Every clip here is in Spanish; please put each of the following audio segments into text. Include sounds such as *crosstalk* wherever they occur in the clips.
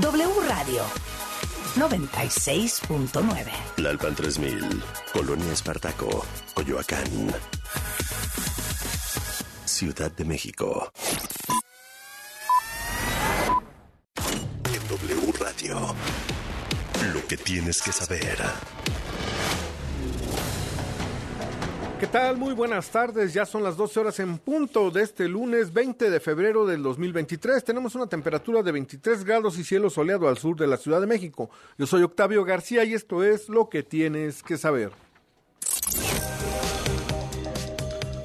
W Radio 96.9. Lalpan 3000, Colonia Espartaco, Coyoacán. Ciudad de México. W Radio. Lo que tienes que saber. ¿Qué tal? Muy buenas tardes. Ya son las 12 horas en punto de este lunes 20 de febrero del 2023. Tenemos una temperatura de 23 grados y cielo soleado al sur de la Ciudad de México. Yo soy Octavio García y esto es lo que tienes que saber.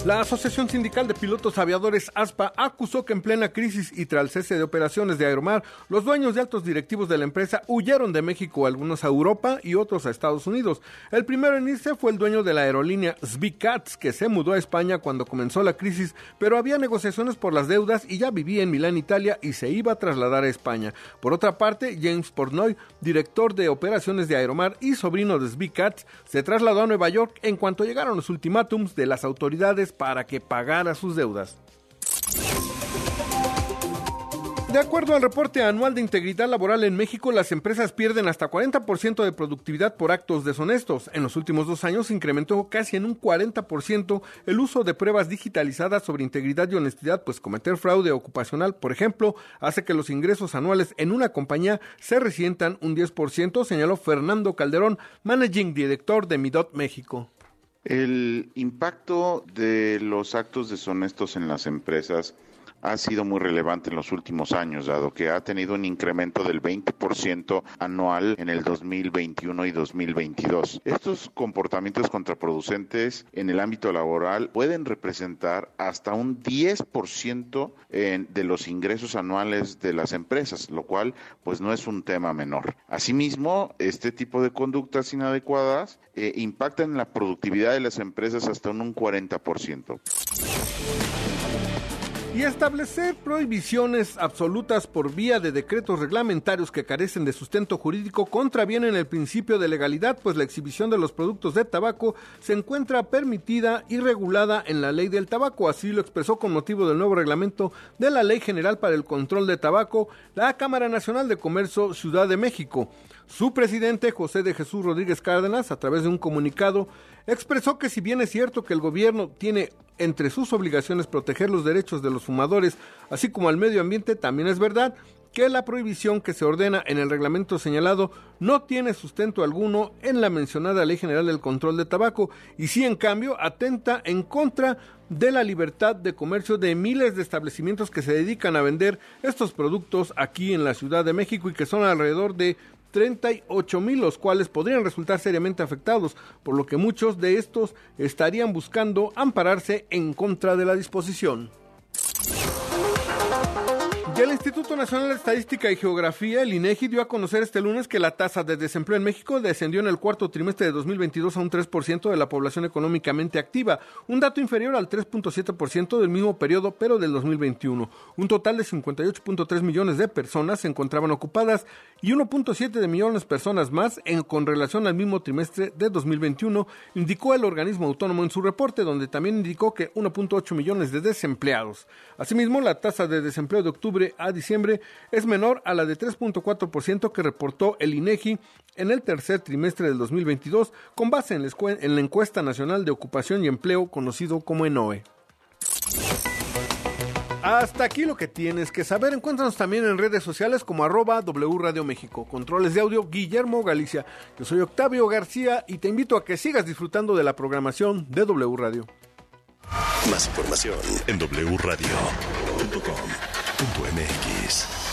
La Asociación Sindical de Pilotos Aviadores ASPA acusó que en plena crisis y tras el cese de operaciones de Aeromar, los dueños de altos directivos de la empresa huyeron de México, algunos a Europa y otros a Estados Unidos. El primero en irse fue el dueño de la aerolínea Svicats, que se mudó a España cuando comenzó la crisis, pero había negociaciones por las deudas y ya vivía en Milán, Italia, y se iba a trasladar a España. Por otra parte, James Portnoy, director de operaciones de Aeromar y sobrino de Svicats, se trasladó a Nueva York en cuanto llegaron los ultimátums de las autoridades para que pagara sus deudas. De acuerdo al reporte anual de integridad laboral en México, las empresas pierden hasta 40% de productividad por actos deshonestos. En los últimos dos años incrementó casi en un 40% el uso de pruebas digitalizadas sobre integridad y honestidad, pues cometer fraude ocupacional, por ejemplo, hace que los ingresos anuales en una compañía se resientan un 10%, señaló Fernando Calderón, Managing Director de Midot México. El impacto de los actos deshonestos en las empresas ha sido muy relevante en los últimos años, dado que ha tenido un incremento del 20% anual en el 2021 y 2022. Estos comportamientos contraproducentes en el ámbito laboral pueden representar hasta un 10% de los ingresos anuales de las empresas, lo cual pues no es un tema menor. Asimismo, este tipo de conductas inadecuadas eh, impactan en la productividad de las empresas hasta un 40% y establecer prohibiciones absolutas por vía de decretos reglamentarios que carecen de sustento jurídico contravienen el principio de legalidad, pues la exhibición de los productos de tabaco se encuentra permitida y regulada en la ley del tabaco. Así lo expresó con motivo del nuevo reglamento de la Ley General para el Control de Tabaco la Cámara Nacional de Comercio Ciudad de México. Su presidente, José de Jesús Rodríguez Cárdenas, a través de un comunicado, expresó que si bien es cierto que el gobierno tiene entre sus obligaciones proteger los derechos de los fumadores, así como al medio ambiente, también es verdad que la prohibición que se ordena en el reglamento señalado no tiene sustento alguno en la mencionada Ley General del Control de Tabaco y sí en cambio atenta en contra de la libertad de comercio de miles de establecimientos que se dedican a vender estos productos aquí en la Ciudad de México y que son alrededor de 38 mil, los cuales podrían resultar seriamente afectados, por lo que muchos de estos estarían buscando ampararse en contra de la disposición. Y el Instituto Nacional de Estadística y Geografía, el INEGI, dio a conocer este lunes que la tasa de desempleo en México descendió en el cuarto trimestre de 2022 a un 3% de la población económicamente activa, un dato inferior al 3.7% del mismo periodo, pero del 2021. Un total de 58.3 millones de personas se encontraban ocupadas y 1.7 de millones de personas más con relación al mismo trimestre de 2021, indicó el organismo autónomo en su reporte, donde también indicó que 1.8 millones de desempleados. Asimismo, la tasa de desempleo de octubre a diciembre es menor a la de 3.4% que reportó el INEGI en el tercer trimestre del 2022 con base en la encuesta nacional de ocupación y empleo conocido como ENOE. Hasta aquí lo que tienes que saber. Encuéntranos también en redes sociales como arroba W México. Controles de audio Guillermo Galicia. Yo soy Octavio García y te invito a que sigas disfrutando de la programación de W Radio. Más información en wradio.com. MX.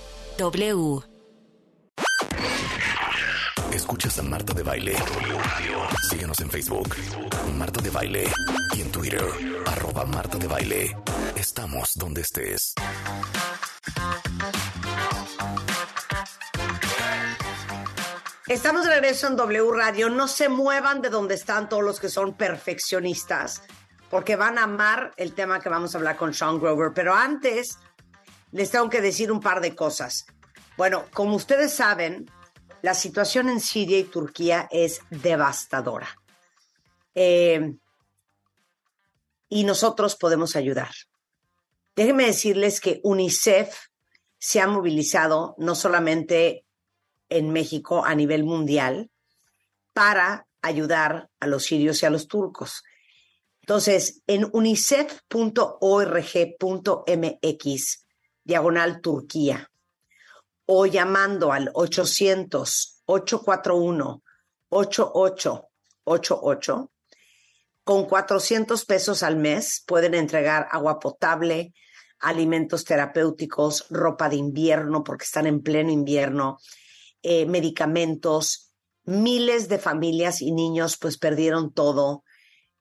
W. Escuchas a Marta de Baile. Síguenos en Facebook, Marta de Baile. Y en Twitter, arroba Marta de Baile. Estamos donde estés. Estamos de regreso en W Radio. No se muevan de donde están todos los que son perfeccionistas, porque van a amar el tema que vamos a hablar con Sean Grover. Pero antes, les tengo que decir un par de cosas. Bueno, como ustedes saben, la situación en Siria y Turquía es devastadora. Eh, y nosotros podemos ayudar. Déjenme decirles que UNICEF se ha movilizado no solamente en México a nivel mundial para ayudar a los sirios y a los turcos. Entonces, en unicef.org.mx, diagonal Turquía, o llamando al 800-841-8888, con 400 pesos al mes pueden entregar agua potable, alimentos terapéuticos, ropa de invierno, porque están en pleno invierno, eh, medicamentos. Miles de familias y niños pues perdieron todo,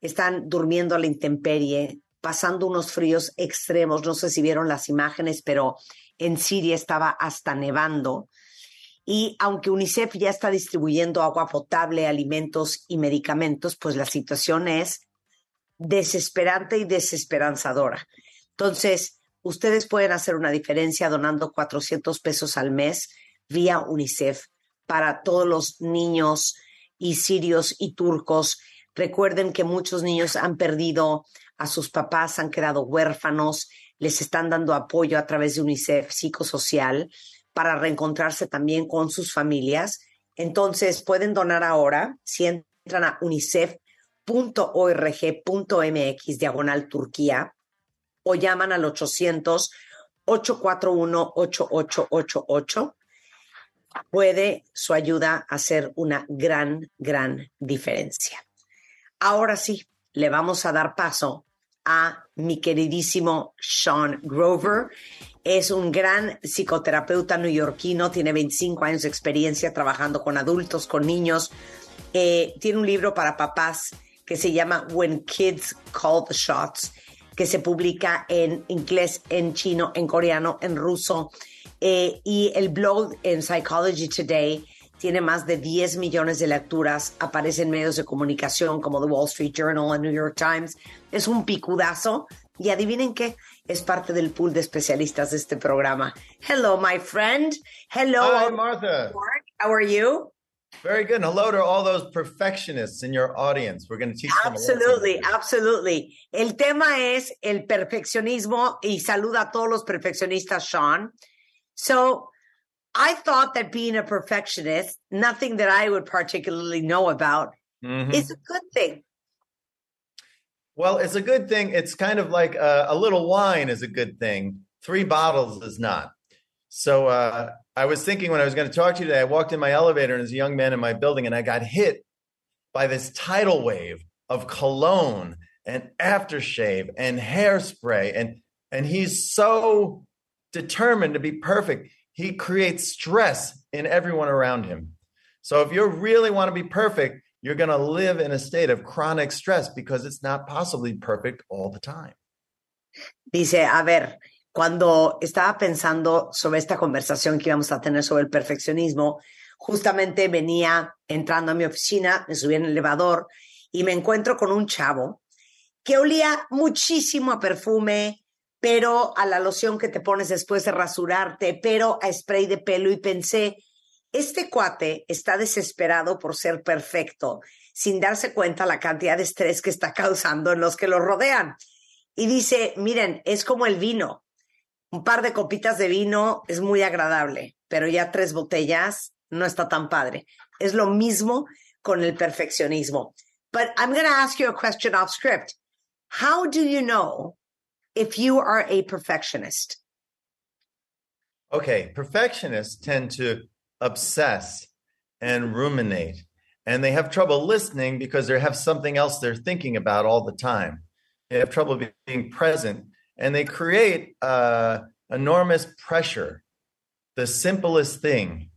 están durmiendo a la intemperie, pasando unos fríos extremos. No sé si vieron las imágenes, pero en Siria estaba hasta nevando. Y aunque UNICEF ya está distribuyendo agua potable, alimentos y medicamentos, pues la situación es desesperante y desesperanzadora. Entonces, ustedes pueden hacer una diferencia donando 400 pesos al mes vía UNICEF para todos los niños y sirios y turcos. Recuerden que muchos niños han perdido a sus papás, han quedado huérfanos, les están dando apoyo a través de UNICEF psicosocial para reencontrarse también con sus familias. Entonces pueden donar ahora si entran a unicef.org.mx diagonal Turquía o llaman al 800 841 8888 puede su ayuda hacer una gran, gran diferencia. Ahora sí, le vamos a dar paso a mi queridísimo Sean Grover. Es un gran psicoterapeuta neoyorquino, tiene 25 años de experiencia trabajando con adultos, con niños. Eh, tiene un libro para papás que se llama When Kids Call the Shots, que se publica en inglés, en chino, en coreano, en ruso eh, y el blog en Psychology Today tiene más de 10 millones de lecturas, aparece en medios de comunicación como The Wall Street Journal, el New York Times. Es un picudazo. Y adivinen qué, es parte del pool de especialistas de este programa. Hello, my friend. Hello. Hi, Martha. How are you? Very good. Hello to all those perfectionists in your audience. We're going to teach them. Absolutely, absolutely. El tema es el perfeccionismo y saluda a todos los perfeccionistas, Sean. So I thought that being a perfectionist, nothing that I would particularly know about, mm-hmm. is a good thing. Well, it's a good thing. It's kind of like a, a, little wine is a good thing. Three bottles is not. So uh, I was thinking when I was going to talk to you today, I walked in my elevator and there's a young man in my building, and I got hit by this tidal wave of cologne and aftershave and hairspray, and and he's so determined to be perfect. He creates stress in everyone around him. So if you really want to be perfect, you're going to live in a state of chronic stress because it's not possibly perfect all the time. Dice, a ver, cuando estaba pensando sobre esta conversación que íbamos a tener sobre el perfeccionismo, justamente venía entrando a mi oficina, me subí en el elevador y me encuentro con un chavo que olía muchísimo a perfume, pero a la loción que te pones después de rasurarte, pero a spray de pelo y pensé, este cuate está desesperado por ser perfecto, sin darse cuenta la cantidad de estrés que está *laughs* causando en los que lo rodean. Y dice, miren, es como el vino. Un par de copitas de vino es muy agradable, pero ya tres botellas no está tan padre. Es lo mismo con el perfeccionismo. But I'm going to ask you a question off script. How do you know if you are a perfectionist? Okay, perfectionists tend to obsess and ruminate, and they have trouble listening because they have something else they're thinking about all the time. They have trouble being present, and they create uh, enormous pressure. The simplest thing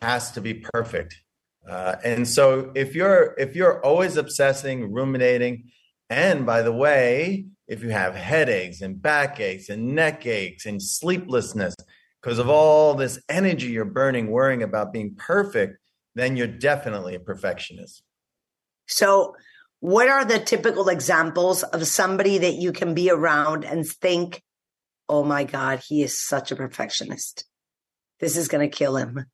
has to be perfect. Uh, and so if you're if you're always obsessing, ruminating, and by the way, if you have headaches and backaches and neck aches and sleeplessness because of all this energy you're burning worrying about being perfect, then you're definitely a perfectionist. So, what are the typical examples of somebody that you can be around and think, oh my God, he is such a perfectionist? This is going to kill him.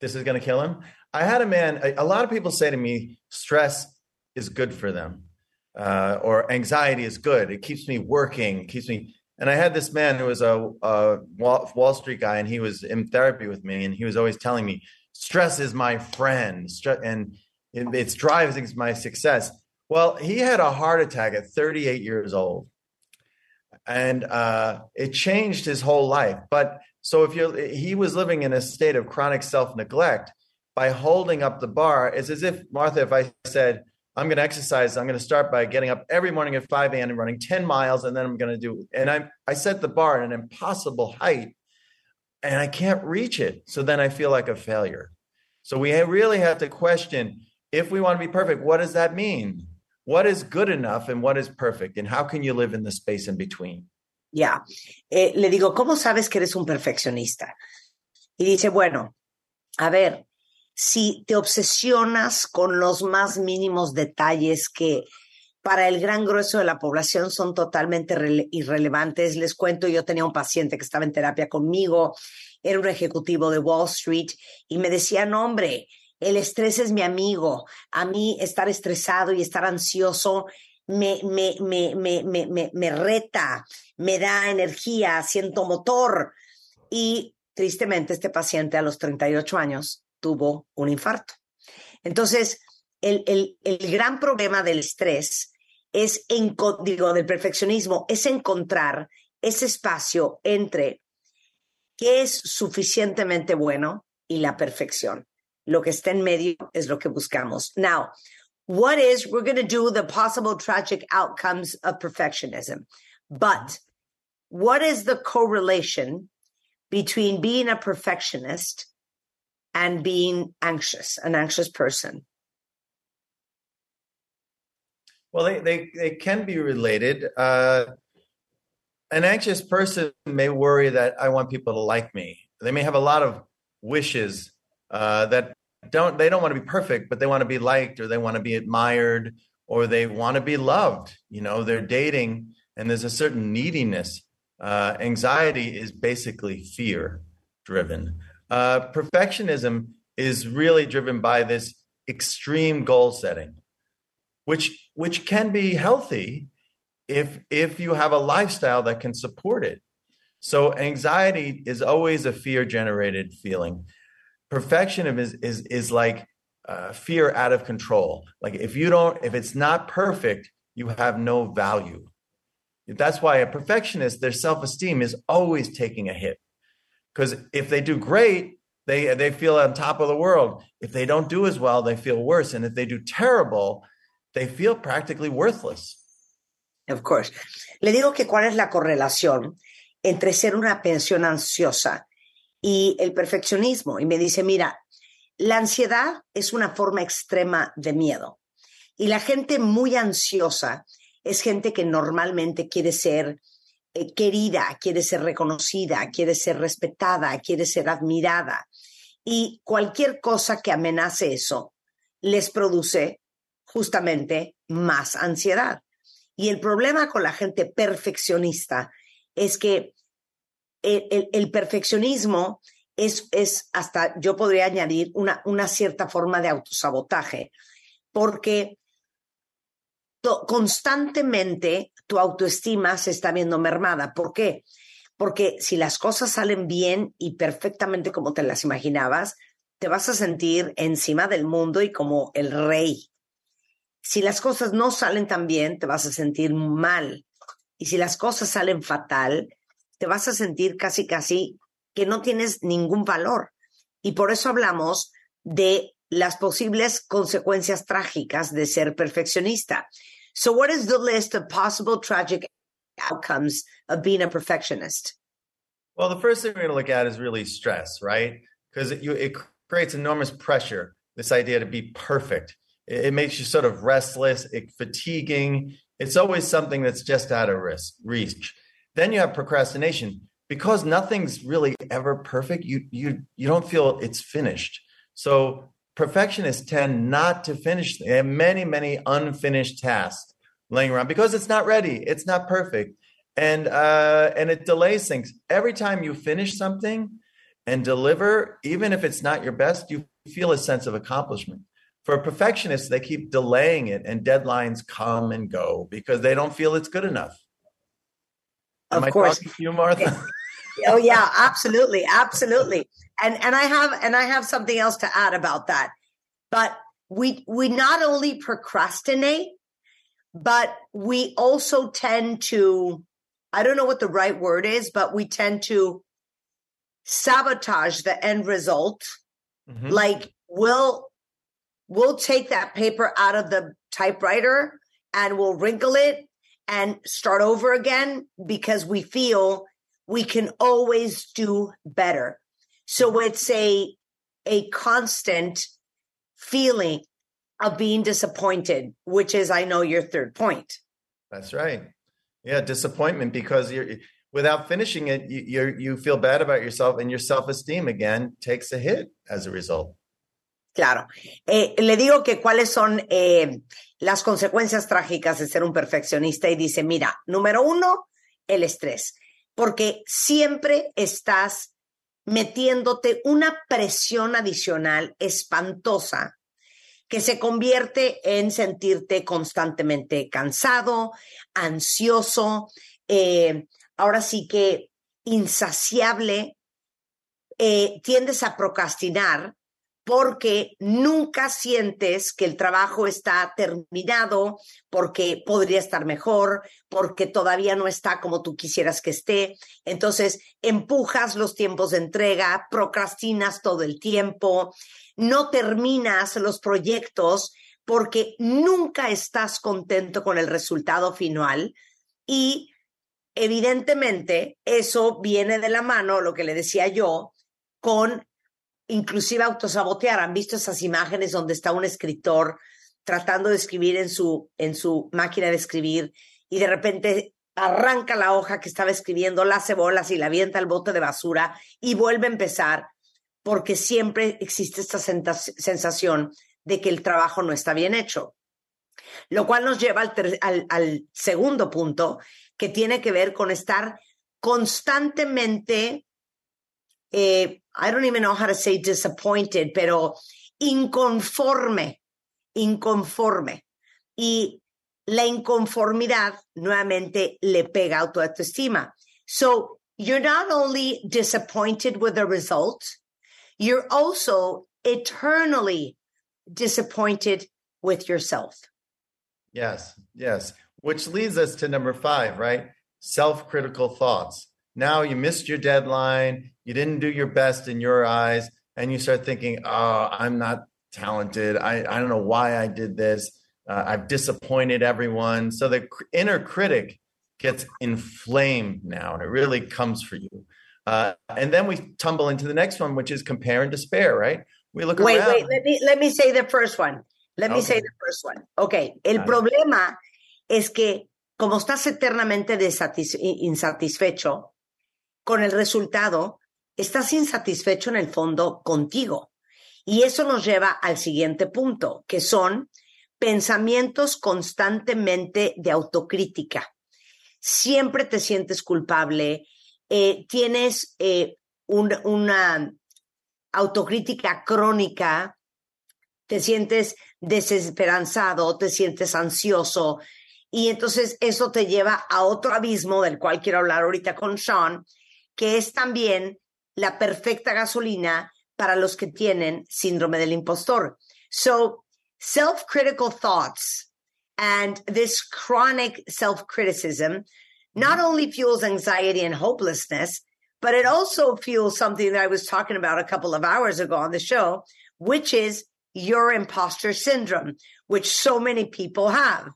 This is going to kill him. I had a man, a, a, lot of people say to me, stress is good for them, uh, or anxiety is good. It keeps me working, keeps me. And I had this man who was a, a Wall, Wall Street guy, and he was in therapy with me, and he was always telling me, stress is my friend, and it, it's driving my success. Well, he had a heart attack at 38 years old, and uh, it changed his whole life. But so if you he was living in a state of chronic self neglect by holding up the bar. It's as if Martha, if I said I'm going to exercise, I'm going to start by getting up every morning at 5 a.m. and running 10 miles, and then I'm going to do. And I I set the bar at an impossible height, and I can't reach it. So then I feel like a failure. So we really have to question if we want to be perfect. What does that mean? What is good enough and what is perfect? And how can you live in the space in between? Ya. Eh, le digo, ¿cómo sabes que eres un perfeccionista? Y dice, bueno, a ver, si te obsesionas con los más mínimos detalles que para el gran grueso de la población son totalmente irrelevantes. Les cuento, yo tenía un paciente que estaba en terapia conmigo, era un ejecutivo de Wall Street y me decía, no, hombre, el estrés es mi amigo. A mí estar estresado y estar ansioso me, me, me, me, reta, me da energía, siento motor. Y tristemente este paciente a los 38 años tuvo un infarto. Entonces, el, el, el gran problema del estrés es, en, digo, del perfeccionismo, es encontrar ese espacio entre qué es suficientemente bueno y la perfección. Lo que está en medio es lo que buscamos. Now, what is, we're going to do the possible tragic outcomes of perfectionism. But what is the correlation between being a perfectionist and being anxious, an anxious person? Well, they, they, they can be related. Uh, an anxious person may worry that I want people to like me. They may have a lot of wishes uh, that don't they don't want to be perfect, but they want to be liked or they want to be admired or they want to be loved. You know, they're dating and there's a certain neediness. Uh, anxiety is basically fear driven. Uh, perfectionism is really driven by this extreme goal setting, which which can be healthy if if you have a lifestyle that can support it. So anxiety is always a fear generated feeling perfectionism is is is like uh, fear out of control. Like if you don't, if it's not perfect, you have no value. That's why a perfectionist, their self esteem is always taking a hit. Because if they do great, they they feel on top of the world. If they don't do as well, they feel worse. And if they do terrible, they feel practically worthless. Of course. Le digo que cuál es la correlación entre ser una pensión ansiosa y el perfeccionismo. Y me dice, mira, la ansiedad es una forma extrema de miedo. Y la gente muy ansiosa es gente que normalmente quiere ser eh, querida, quiere ser reconocida, quiere ser respetada, quiere ser admirada. Y cualquier cosa que amenace eso les produce justamente más ansiedad. Y el problema con la gente perfeccionista es que el, perfeccionismo es, es, hasta, yo podría añadir, una, una cierta forma de autosabotaje, porque constantemente tu autoestima se está viendo mermada. ¿Por qué? Porque si las cosas salen bien y perfectamente como te las imaginabas, te vas a sentir encima del mundo y como el rey. Si las cosas no salen tan bien, te vas a sentir mal. Y si las cosas salen fatal, te vas a sentir casi, casi que no tienes ningún valor. Y por eso hablamos de las posibles consecuencias trágicas de ser perfeccionista. So, what is the list of possible tragic outcomes of being a perfectionist? Well, the first thing we're going to look at is really stress, right? Because it, it, creates enormous pressure, this idea to be perfect. It, it makes you sort of restless, it, fatiguing. It's always something that's just out of risk, reach. Then you have procrastination because nothing's really ever perfect. You you you don't feel it's finished. So perfectionists tend not to finish. They have many, many unfinished tasks laying around because it's not ready. It's not perfect. And uh, and it delays things. Every time you finish something and deliver, even if it's not your best, you feel a sense of accomplishment. For perfectionists, they keep delaying it and deadlines come and go because they don't feel it's good enough. Of Am course. I talking to you, Martha? *laughs* oh yeah, absolutely, absolutely. And and I have and I have something else to add about that. But we we not only procrastinate, but we also tend to I don't know what the right word is, but we tend to sabotage the end result. Mhm. Like we'll we'll take that paper out of the typewriter and we'll wrinkle it and start over again because we feel we can always do better. So it's a a constant feeling of being disappointed, which is I know your third point. That's right. Yeah, disappointment because you're without finishing it, you you're, you feel bad about yourself, and your self esteem again takes a hit as a result. Claro. Eh, le digo que cuáles son eh, las consecuencias trágicas de ser un perfeccionista y dice, mira, número uno, el estrés, porque siempre estás metiéndote una presión adicional espantosa que se convierte en sentirte constantemente cansado, ansioso, eh, ahora sí que insaciable, eh, tiendes a procrastinar porque nunca sientes que el trabajo está terminado, porque podría estar mejor, porque todavía no está como tú quisieras que esté. Entonces, empujas los tiempos de entrega, procrastinas todo el tiempo, no terminas los proyectos porque nunca estás contento con el resultado final y evidentemente eso viene de la mano, lo que le decía yo, con inclusive autosabotear. ¿Han visto esas imágenes donde está un escritor tratando de escribir en su, en su máquina de escribir y de repente arranca la hoja que estaba escribiendo, la hace bolas y la avienta al bote de basura y vuelve a empezar porque siempre existe esta sensación de que el trabajo no está bien hecho. Lo cual nos lleva al, al- al segundo punto, que tiene que ver con estar constantemente eh, I don't even know how to say disappointed, pero inconforme, inconforme. Y la inconformidad nuevamente le pega a tu autoestima. So you're not only disappointed with the result, you're also eternally disappointed with yourself. Yes, yes. Which leads us to number five, right? Self critical thoughts. Now you missed your deadline, you didn't do your best in your eyes, and you start thinking, oh, I'm not talented. I, I don't know why I did this. Uh, I've disappointed everyone. So the cr- inner critic gets inflamed now, and it really comes for you. Uh, and then we tumble into the next one, which is compare and despair, right? We look Wait, around. wait, let me, let me say the first one. Let me say the first one. Ok, el problema es que como estás eternamente desatis- insatisfecho con el resultado, estás insatisfecho en el fondo contigo. Y eso nos lleva al siguiente punto, que son pensamientos constantemente de autocrítica. Siempre te sientes culpable, eh, tienes eh, un- una autocrítica crónica, te sientes desesperanzado, te sientes ansioso y entonces eso te lleva a otro abismo del cual quiero hablar ahorita con Sean, que es también la perfecta gasolina para los que tienen síndrome del impostor. So, self-critical thoughts and this chronic self-criticism not only fuels anxiety and hopelessness, but it also fuels something that I was talking about a couple of hours ago on the show, which is your imposter syndrome, which so many people have.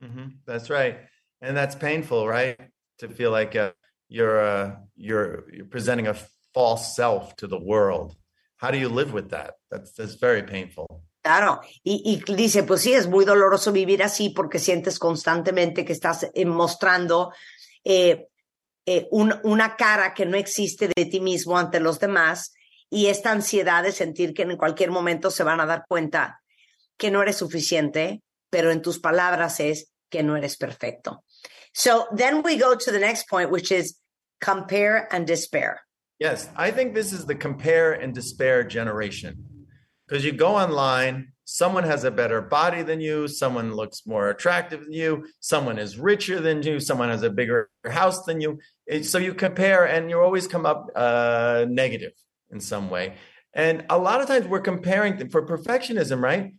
hmm That's right, and that's painful, right? To feel like uh, you're uh, you're you're presenting a false self to the world. How do you live with that? That's that's very painful. Claro, y, y dice, pues sí, es muy doloroso vivir así porque sientes constantemente que estás eh, mostrando eh, eh, un- una cara que no existe de ti mismo ante los demás y esta ansiedad de sentir que en cualquier momento se van a dar cuenta que no eres suficiente, pero en tus palabras es que no eres perfecto. So then we go to the next point, which is compare and despair. Yes, I think this is the compare and despair generation. Because you go online, someone has a better body than you, someone looks more attractive than you, someone is richer than you, someone has a bigger house than you. So you compare and you always come up uh, negative in some way. And a lot of times we're comparing for perfectionism, right?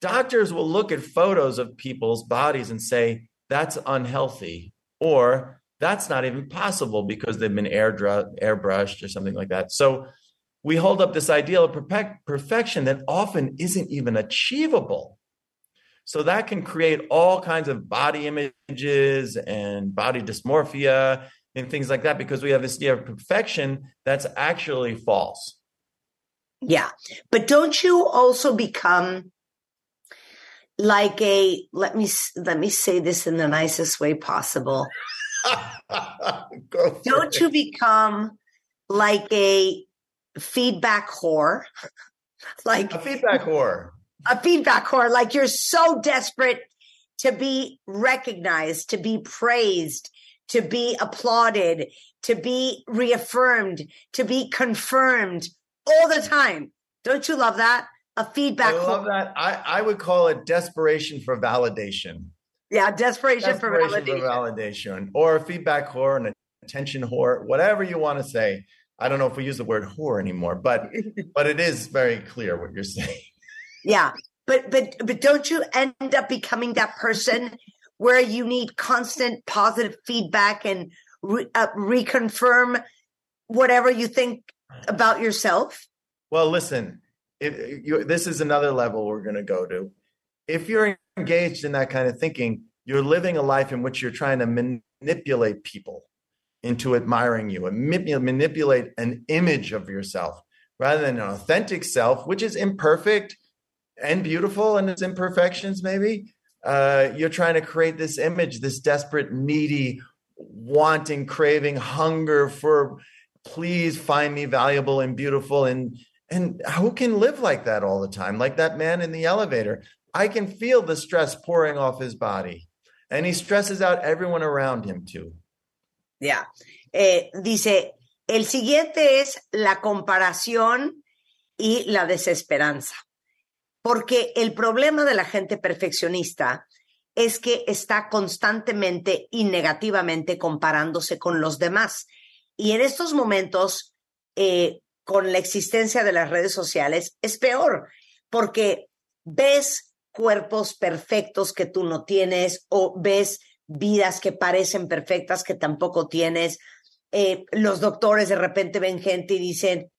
Doctors will look at photos of people's bodies and say, that's unhealthy, or that's not even possible because they've been air airbrushed or something like that. So we hold up this ideal of perfect, perfection that often isn't even achievable. So that can create all kinds of body images and body dysmorphia and things like that because we have this idea of perfection that's actually false. Yeah. But don't you also become like a let me let me say this in the nicest way possible. *laughs* don't it. you become like a feedback whore? *laughs* like a feedback whore. A feedback whore. Like you're so desperate to be recognized, to be praised, to be applauded, to be reaffirmed, to be confirmed all the time. Don't you love that? A feedback. I love that. I, I would call it desperation for validation. Yeah, desperation, desperation for, validation. for validation. Or a feedback whore, an attention whore, whatever you want to say. I don't know if we use the word whore anymore, but *laughs* but it is very clear what you're saying. Yeah. But but but don't you end up becoming that person where you need constant positive feedback and re, uh, reconfirm whatever you think about yourself? Well, listen, if you, this is another level we're going to go to. If you're engaged in that kind of thinking, you're living a life in which you're trying to manipulate people into admiring you and manipulate an image of yourself rather than an authentic self, which is imperfect and beautiful and its imperfections, maybe, uh, you're trying to create this image, this desperate, needy, wanting, craving, hunger for, please find me valuable and beautiful. And and who can live like that all the time? Like that man in the elevator. I can feel the stress pouring off his body. And he stresses out everyone around him too. Yeah. Eh, dice, el siguiente es la comparación y la desesperanza. Porque el problema de la gente perfeccionista es que está constantemente y negativamente comparándose con los demás. Y en estos momentos, eh, con la existencia de las redes sociales, es peor, porque ves cuerpos perfectos que tú no tienes o ves vidas que parecen perfectas que tampoco tienes. Eh, los doctores de repente ven gente y dicen,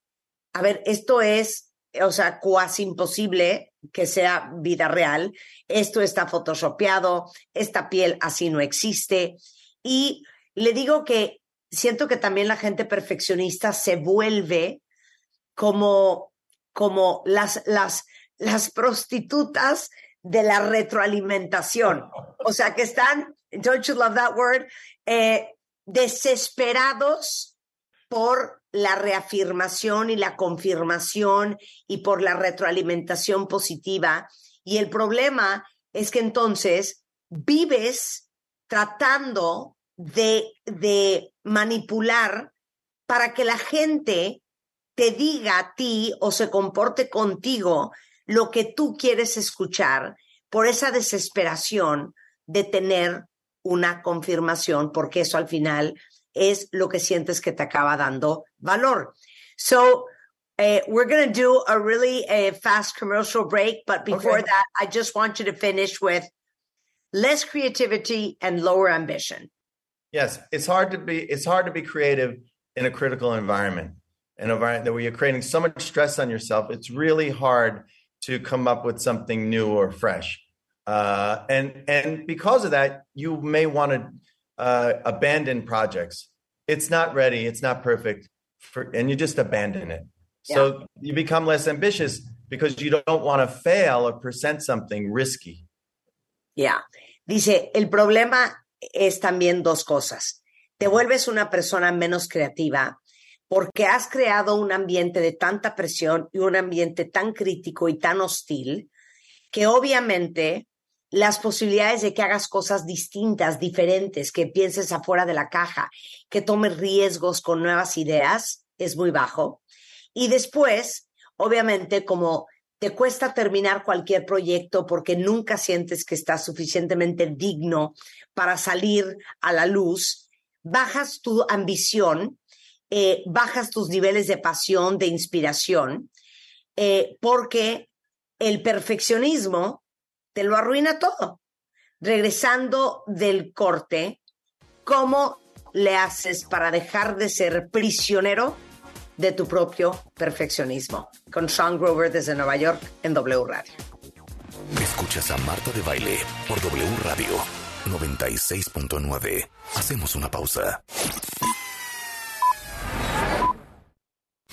a ver, esto es, o sea, cuasi imposible que sea vida real. Esto está photoshopeado, esta piel así no existe. Y le digo que siento que también la gente perfeccionista se vuelve como, como las, las, las prostitutas de la retroalimentación. O sea, que están, don't you love that word, eh, desesperados por la reafirmación y la confirmación y por la retroalimentación positiva. Y el problema es que entonces vives tratando de, de manipular para que la gente te diga a ti o se comporte contigo lo que tú quieres escuchar por esa desesperación de tener una confirmación, porque eso al final es lo que sientes que te acaba dando valor. So, uh, we're going to do a really uh, fast commercial break, but before okay. that, I just want you to finish with less creativity and lower ambition. Yes, it's hard to be it's hard to be creative in a critical environment, an environment where you're creating so much stress on yourself. It's really hard to come up with something new or fresh, uh, and and because of that, you may want to uh, abandon projects. It's not ready. It's not perfect, for, and you just abandon it. Yeah. So you become less ambitious because you don't want to fail or present something risky. Yeah. Dice, el problema es también dos cosas. Te vuelves una persona menos creativa porque has creado un ambiente de tanta presión y un ambiente tan crítico y tan hostil que obviamente las posibilidades de que hagas cosas distintas, diferentes, que pienses afuera de la caja, que tomes riesgos con nuevas ideas, es muy bajo. Y después, obviamente, como te cuesta terminar cualquier proyecto porque nunca sientes que estás suficientemente digno para salir a la luz, bajas tu ambición, eh, bajas tus niveles de pasión, de inspiración, eh, porque el perfeccionismo te lo arruina todo. Regresando del corte, ¿cómo le haces para dejar de ser prisionero de tu propio perfeccionismo? Con Sean Grover desde Nueva York en W Radio. Escuchas a Marta de Baile por W Radio 96.9. Hacemos una pausa.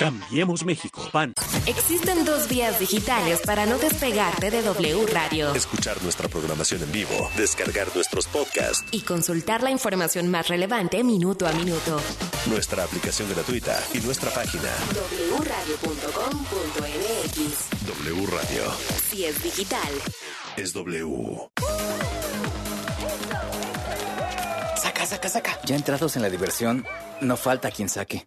Cambiemos México, PAN. Existen dos vías digitales para no despegarte de W Radio. Escuchar nuestra programación en vivo, descargar nuestros podcasts, Y consultar la información más relevante minuto a minuto. nuestra aplicación gratuita y nuestra página wradio.com.mx W Radio. Si es digital. Es W. Saca, saca, saca. Ya entrados en la diversión, no falta quien saque.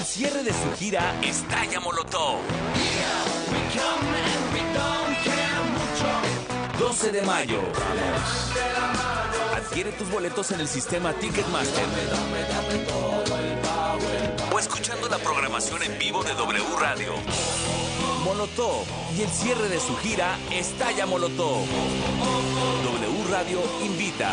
El cierre de su gira Estalla Molotov. 12 de mayo. Adquiere tus boletos en el sistema Ticketmaster. O escuchando la programación en vivo de W Radio. Molotov y el cierre de su gira Estalla Molotov. W Radio invita.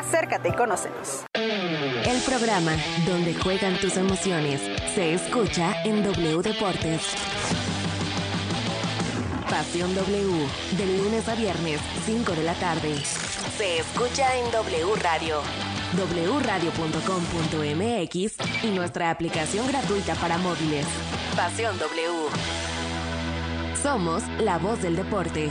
acércate y conócenos. El programa donde juegan tus emociones se escucha en W Deportes. Pasión W, de lunes a viernes, 5 de la tarde. Se escucha en W Radio, wradio.com.mx y nuestra aplicación gratuita para móviles. Pasión W. Somos la voz del deporte.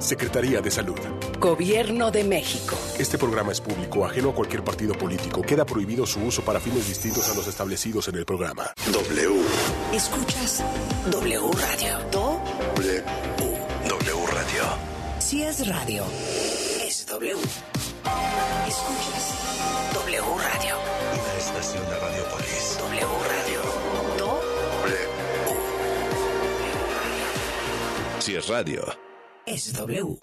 Secretaría de Salud. Gobierno de México. Este programa es público, ajeno a cualquier partido político. Queda prohibido su uso para fines distintos a los establecidos en el programa. W. Escuchas W Radio. Do. W. W Radio. Si es radio, es W. Escuchas W Radio. Una estación de Radiopolis. W Radio. Do. W. Si es radio. Es W.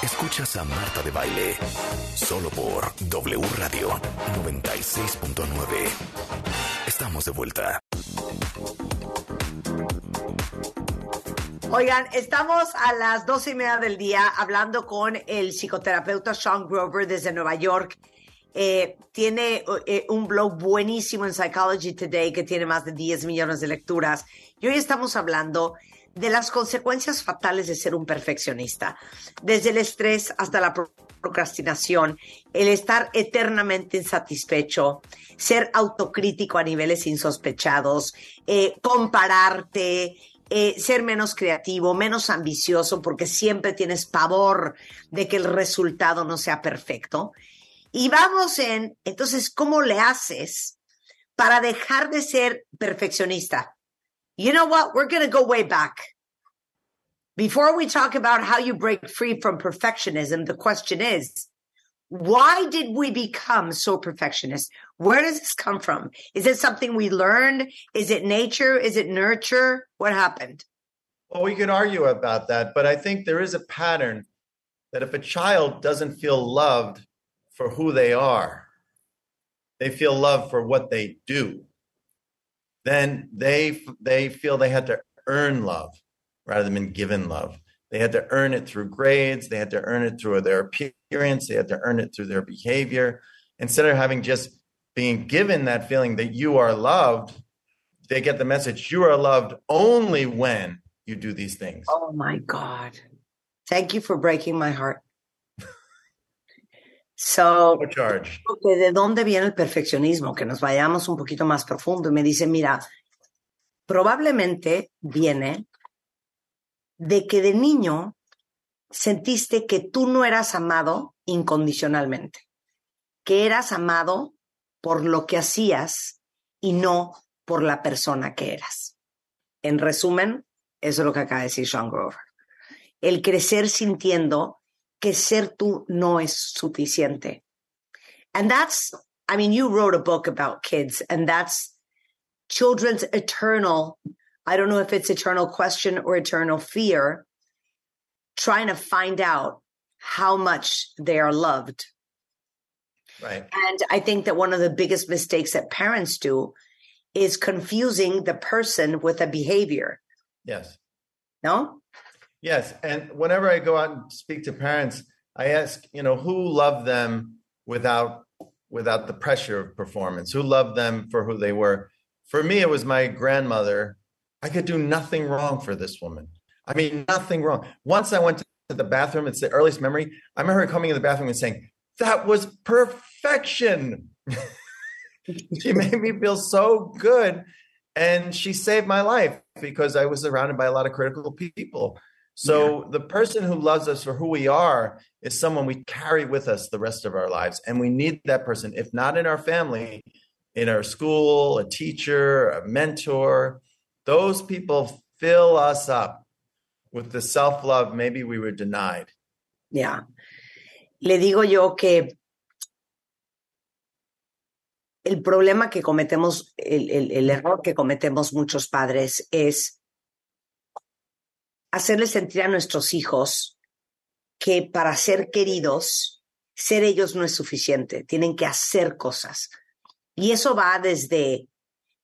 Escuchas a Marta de Baile solo por W Radio 96.9. Estamos de vuelta. Oigan, estamos a las doce y media del día hablando con el psicoterapeuta Sean Grover desde Nueva York. Eh, tiene eh, un blog buenísimo en Psychology Today que tiene más de 10 millones de lecturas. Y hoy estamos hablando de las consecuencias fatales de ser un perfeccionista, desde el estrés hasta la procrastinación, el estar eternamente insatisfecho, ser autocrítico a niveles insospechados, eh, compararte, eh, ser menos creativo, menos ambicioso, porque siempre tienes pavor de que el resultado no sea perfecto. Y vamos en, entonces, ¿cómo le haces para dejar de ser perfeccionista? You know what? We're going to go way back. Before we talk about how you break free from perfectionism, the question is, why did we become so perfectionist? Where does this come from? Is it something we learned? Is it nature? Is it nurture? What happened? Well, we could argue about that, but I think there is a pattern that if a child doesn't feel loved for who they are, they feel love for what they do then they they feel they had to earn love rather than been given love. They had to earn it through grades. They had to earn it through their appearance. They had to earn it through their behavior. Instead of having just being given that feeling that you are loved, they get the message you are loved only when you do these things. Oh my God. Thank you for breaking my heart. So. ¿de dónde viene el perfeccionismo? Que nos vayamos un poquito más profundo. Y me dice, mira, probablemente viene de que de niño sentiste que tú no eras amado incondicionalmente, que eras amado por lo que hacías y no por la persona que eras. En resumen, eso es lo que acaba de decir Sean Grover. El crecer sintiendo que ser tú no es suficiente. And that's, I mean, you wrote a book about kids, and that's children's eternal, I don't know if it's eternal question or eternal fear, trying to find out how much they are loved. Right. And I think that one of the biggest mistakes that parents do is confusing the person with a behavior. Yes. No? Yes, and whenever I go out and speak to parents, I ask, you know, who loved them without without the pressure of performance? Who loved them for who they were? For me, it was my grandmother. I could do nothing wrong for this woman. I mean, nothing wrong. Once I went to the bathroom, it's the earliest memory. I remember her coming in the bathroom and saying, That was perfection. *laughs* she made me feel so good. And she saved my life because I was surrounded by a lot of critical people. So yeah. the person who loves us for who we are is someone we carry with us the rest of our lives. And we need that person, if not in our family, in our school, a teacher, a mentor. Those people fill us up with the self love maybe we were denied. Yeah. Le digo yo que el problema que cometemos, el, el, el error que cometemos muchos padres es hacerles sentir a nuestros hijos que para ser queridos, ser ellos no es suficiente, tienen que hacer cosas. Y eso va desde,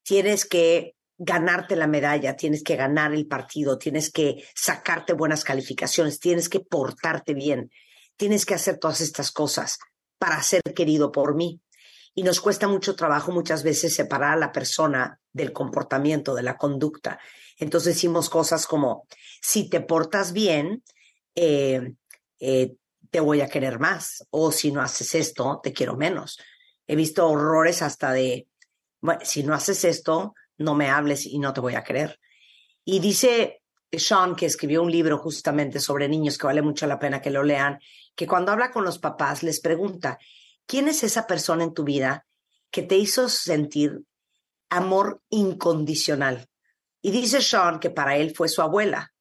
tienes que ganarte la medalla, tienes que ganar el partido, tienes que sacarte buenas calificaciones, tienes que portarte bien, tienes que hacer todas estas cosas para ser querido por mí. Y nos cuesta mucho trabajo muchas veces separar a la persona del comportamiento, de la conducta. Entonces decimos cosas como, si te portas bien, eh, eh, te voy a querer más, o si no haces esto, te quiero menos. He visto horrores hasta de, si no haces esto, no me hables y no te voy a querer. Y dice Sean, que escribió un libro justamente sobre niños, que vale mucho la pena que lo lean, que cuando habla con los papás les pregunta, ¿quién es esa persona en tu vida que te hizo sentir amor incondicional? Y dice Sean que para él fue su abuela,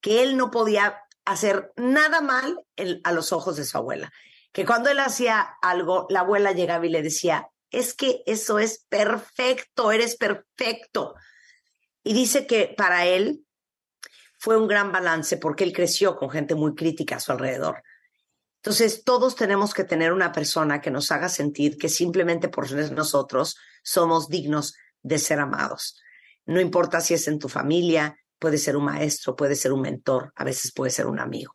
que él no podía hacer nada mal a los ojos de su abuela, que cuando él hacía algo, la abuela llegaba y le decía, es que eso es perfecto, eres perfecto. Y dice que para él fue un gran balance porque él creció con gente muy crítica a su alrededor. Entonces, todos tenemos que tener una persona que nos haga sentir que simplemente por ser nosotros somos dignos de ser amados. No importa si es en tu familia, puede ser un maestro, puede ser un mentor, a veces puede ser un amigo.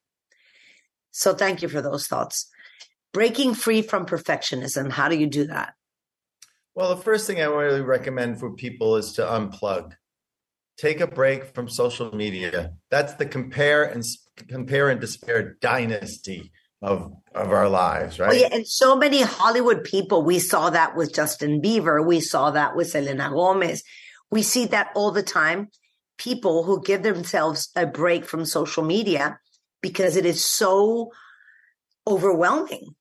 So thank you for those thoughts. Breaking free from perfectionism, how do you do that? Well, the first thing I really recommend for people is to unplug. Take a break from social media. That's the compare and compare and despair dynasty of of our lives, right? Oh, yeah, and so many Hollywood people. We saw that with Justin Bieber. We saw that with Selena Gomez. We see that all the time. People who give themselves a break from social media because it is so overwhelming.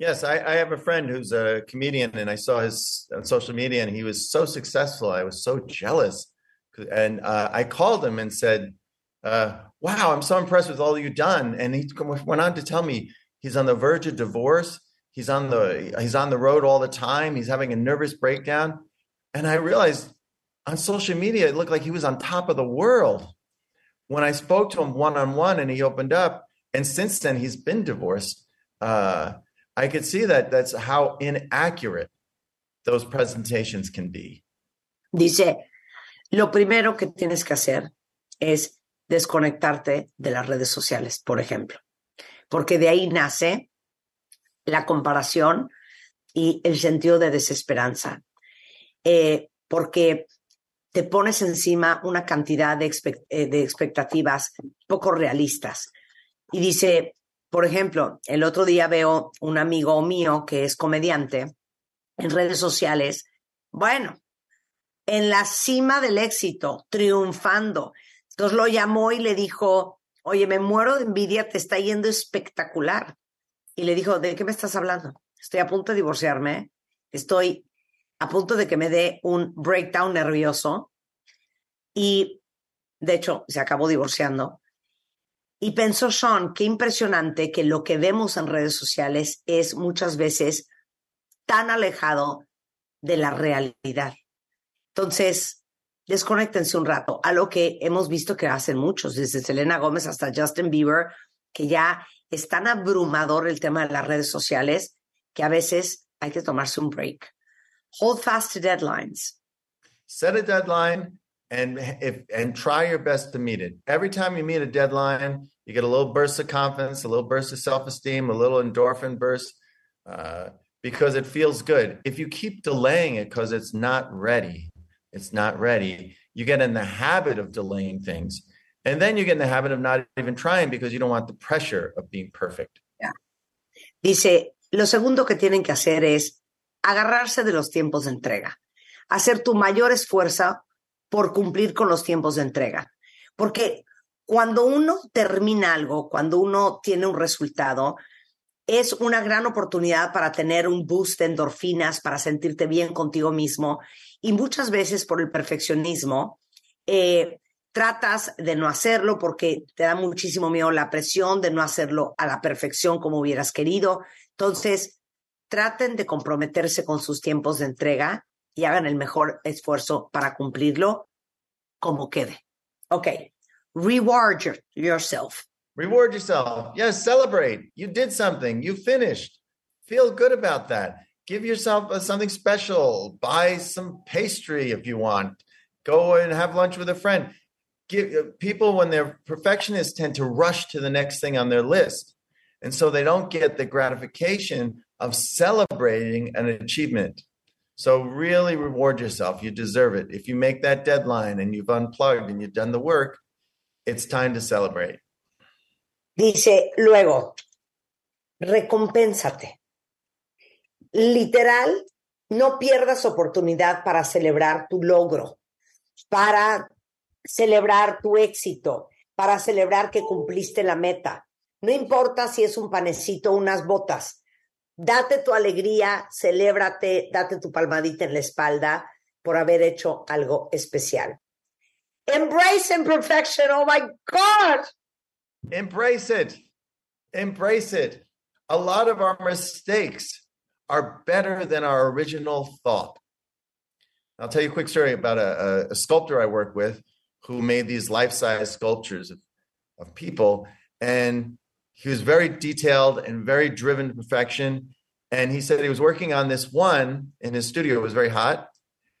Yes, I, I, have a friend who's a comedian, and I saw his on social media, and he was so successful. I was so jealous, and uh, I called him and said, uh, "Wow, I'm so impressed with all you've done." And he went on to tell me he's on the verge of divorce. He's on the he's on the road all the time. He's having a nervous breakdown, and I realized on social media, it looked like he was on top of the world. When I spoke to him one on one and he opened up, and since then he's been divorced, uh, I could see that that's how inaccurate those presentations can be. Dice, lo primero que tienes que hacer es desconectarte de las redes sociales, por ejemplo, porque de ahí nace la comparación y el sentido de desesperanza. Eh, porque te pones encima una cantidad de, eh, de expectativas poco realistas. Y dice, por ejemplo, el otro día veo un amigo mío que es comediante en redes sociales, bueno, en la cima del éxito, triunfando. Entonces lo llamó y le dijo, oye, me muero de envidia, te está yendo espectacular. Y le dijo, ¿de qué me estás hablando? Estoy a punto de divorciarme, estoy a punto de que me dé un breakdown nervioso y, de hecho, se acabó divorciando. Y pensó Sean, qué impresionante que lo que vemos en redes sociales es muchas veces tan alejado de la realidad. Entonces, desconectense un rato a lo que hemos visto que hacen muchos, desde Selena Gómez hasta Justin Bieber, que ya es tan abrumador el tema de las redes sociales que a veces hay que tomarse un break. Hold fast to deadlines. Set a deadline and if and try your best to meet it. Every time you meet a deadline, you get a little burst of confidence, a little burst of self-esteem, a little endorphin burst, uh, because it feels good. If you keep delaying it because it's not ready, it's not ready. You get in the habit of delaying things, and then you get in the habit of not even trying because you don't want the pressure of being perfect. Yeah. Dice, lo segundo que tienen que hacer es agarrarse de los tiempos de entrega, hacer tu mayor esfuerzo por cumplir con los tiempos de entrega. Porque cuando uno termina algo, cuando uno tiene un resultado, es una gran oportunidad para tener un boost de endorfinas, para sentirte bien contigo mismo. Y muchas veces por el perfeccionismo, eh, tratas de no hacerlo porque te da muchísimo miedo la presión de no hacerlo a la perfección como hubieras querido. Entonces, traten de comprometerse con sus tiempos de entrega y hagan el mejor esfuerzo para cumplirlo como quede. Ok, reward your- yourself. Reward yourself. Yes, celebrate. You did something. You finished. Feel good about that. Give yourself uh, something special. Buy some pastry if you want. Go and have lunch with a friend. Give uh, people when they're perfectionists tend to rush to the next thing on their list. And so they don't get the gratification of celebrating an achievement. So really reward yourself. You deserve it. If you make that deadline and you've unplugged and you've done the work, it's time to celebrate. Dice luego, recompénsate. Literal, no pierdas oportunidad para celebrar tu logro, para celebrar tu éxito, para celebrar que cumpliste la meta. No importa si es un panecito o unas botas. Date tu alegría, celébrate, date tu palmadita en la espalda por haber hecho algo especial. Embrace imperfection. Oh my God. Embrace it. Embrace it. A lot of our mistakes are better than our original thought. I'll tell you a quick story about a, a, sculptor I work with who made these life size sculptures of, of people. And he was very detailed and very driven to perfection. And he said he was working on this one in his studio. It was very hot.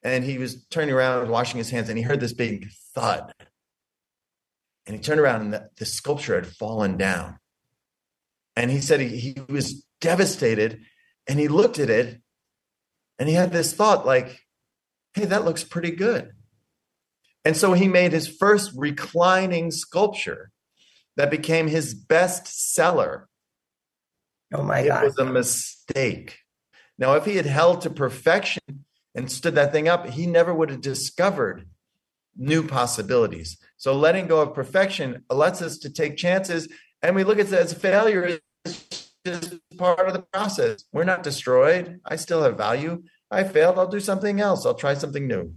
And he was turning around washing his hands, and he heard this big thud. And he turned around, and the, the sculpture had fallen down. And he said he, he was devastated. And he looked at it, and he had this thought like, hey, that looks pretty good. And so he made his first reclining sculpture that became his best seller. Oh my it God. It was a mistake. Now, if he had held to perfection and stood that thing up, he never would have discovered new possibilities. So letting go of perfection lets us to take chances, and we look at it as failure is just part of the process. We're not destroyed. I still have value. I failed. I'll do something else. I'll try something new.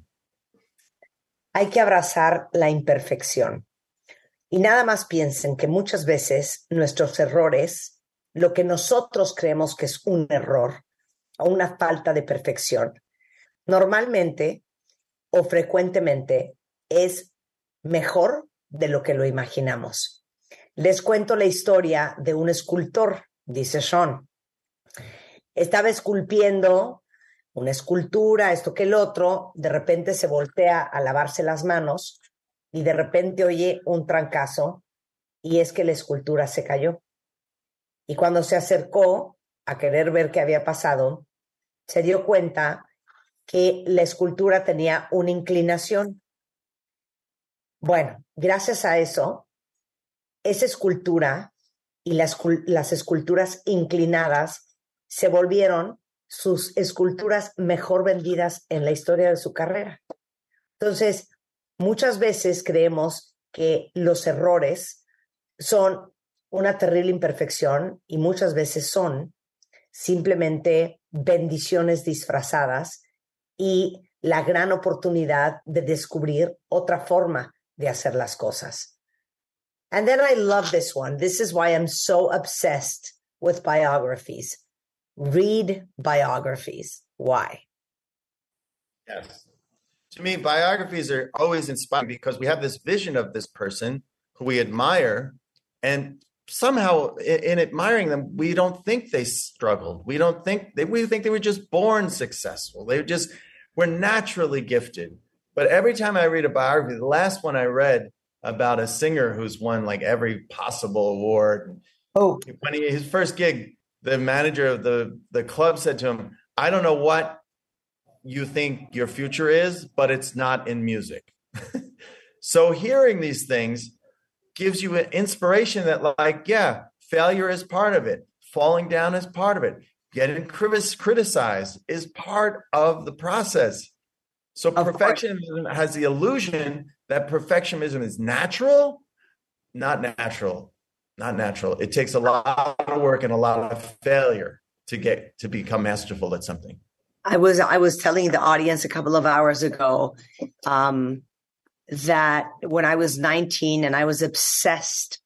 Hay que abrazar la imperfección. Y nada más piensen que muchas veces nuestros errores, lo que nosotros creemos que es un error o una falta de perfección, normalmente o frecuentemente es mejor de lo que lo imaginamos. Les cuento la historia de un escultor, dice Sean. Estaba esculpiendo una escultura, esto que el otro, de repente se voltea a lavarse las manos y de repente oye un trancazo y es que la escultura se cayó. Y cuando se acercó a querer ver qué había pasado, se dio cuenta que la escultura tenía una inclinación. Bueno, gracias a eso, esa escultura y las, las esculturas inclinadas se volvieron sus esculturas mejor vendidas en la historia de su carrera. Entonces, muchas veces creemos que los errores son una terrible imperfección y muchas veces son simplemente bendiciones disfrazadas y la gran oportunidad de descubrir otra forma de hacer las cosas. And then I love this one. This is why I'm so obsessed with biographies. Read biographies. Why? Yes. To me, biographies are always inspiring because we have this vision of this person who we admire. And somehow, in, in admiring them, we don't think they struggled. We don't think they, we think they were just born successful. They just were naturally gifted. But every time I read a biography, the last one I read about a singer who's won like every possible award. Oh, when he, his first gig, the manager of the the club said to him, "I don't know what you think your future is, but it's not in music." *laughs* so hearing these things gives you an inspiration that, like, yeah, failure is part of it, falling down is part of it, getting criticized is part of the process. So perfectionism has the illusion that perfectionism is natural, not natural, not natural. It takes a lot of work and a lot of failure to get to become masterful at something. I was I was telling the audience a couple of hours ago um, that when I was 19 and I was obsessed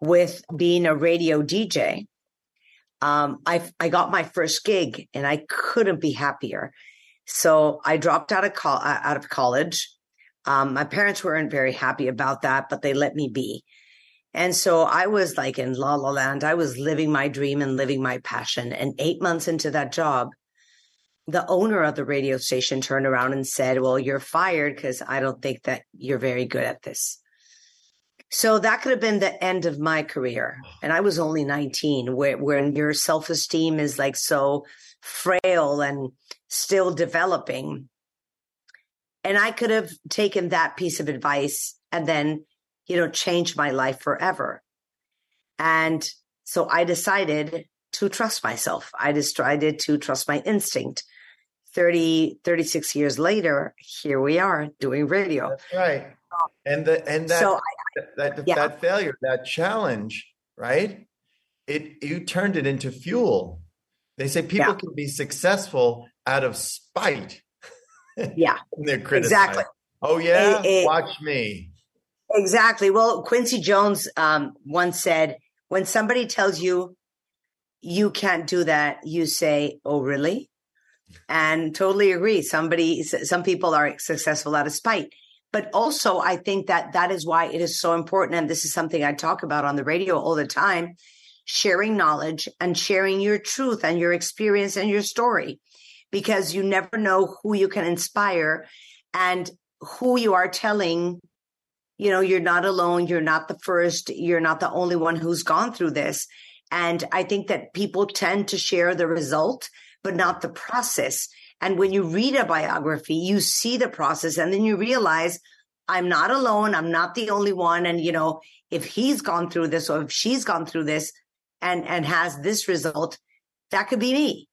with being a radio DJ, um, I I got my first gig and I couldn't be happier. So I dropped out of col- uh, out of college. Um, my parents weren't very happy about that, but they let me be. And so I was like in la la land. I was living my dream and living my passion. And eight months into that job, the owner of the radio station turned around and said, Well, you're fired because I don't think that you're very good at this. So that could have been the end of my career. And I was only 19, where when your self esteem is like so frail and still developing. And I could have taken that piece of advice and then, you know, changed my life forever. And so I decided to trust myself. I decided to trust my instinct. 30, 36 years later, here we are doing radio. That's right. And the and that So I- that that, yeah. that failure, that challenge, right? It you turned it into fuel. They say people Yeah. can be successful out of spite. Yeah. *laughs* they're criticized. Exactly. Oh yeah, Eh, eh, watch me. Exactly. Well, Quincy Jones um, once said, when somebody tells you you can't do that, you say, "Oh, really?" And totally agree. Somebody, some people are successful out of spite, but also I think that that is why it is so important. And this is something I talk about on the radio all the time: sharing knowledge and sharing your truth and your experience and your story, because you never know who you can inspire and who you are telling you know you're not alone you're not the first you're not the only one who's gone through this and i think that people tend to share the result but not the process and when you read a biography you see the process and then you realize i'm not alone i'm not the only one and you know if he's gone through this or if she's gone through this and and has this result that could be me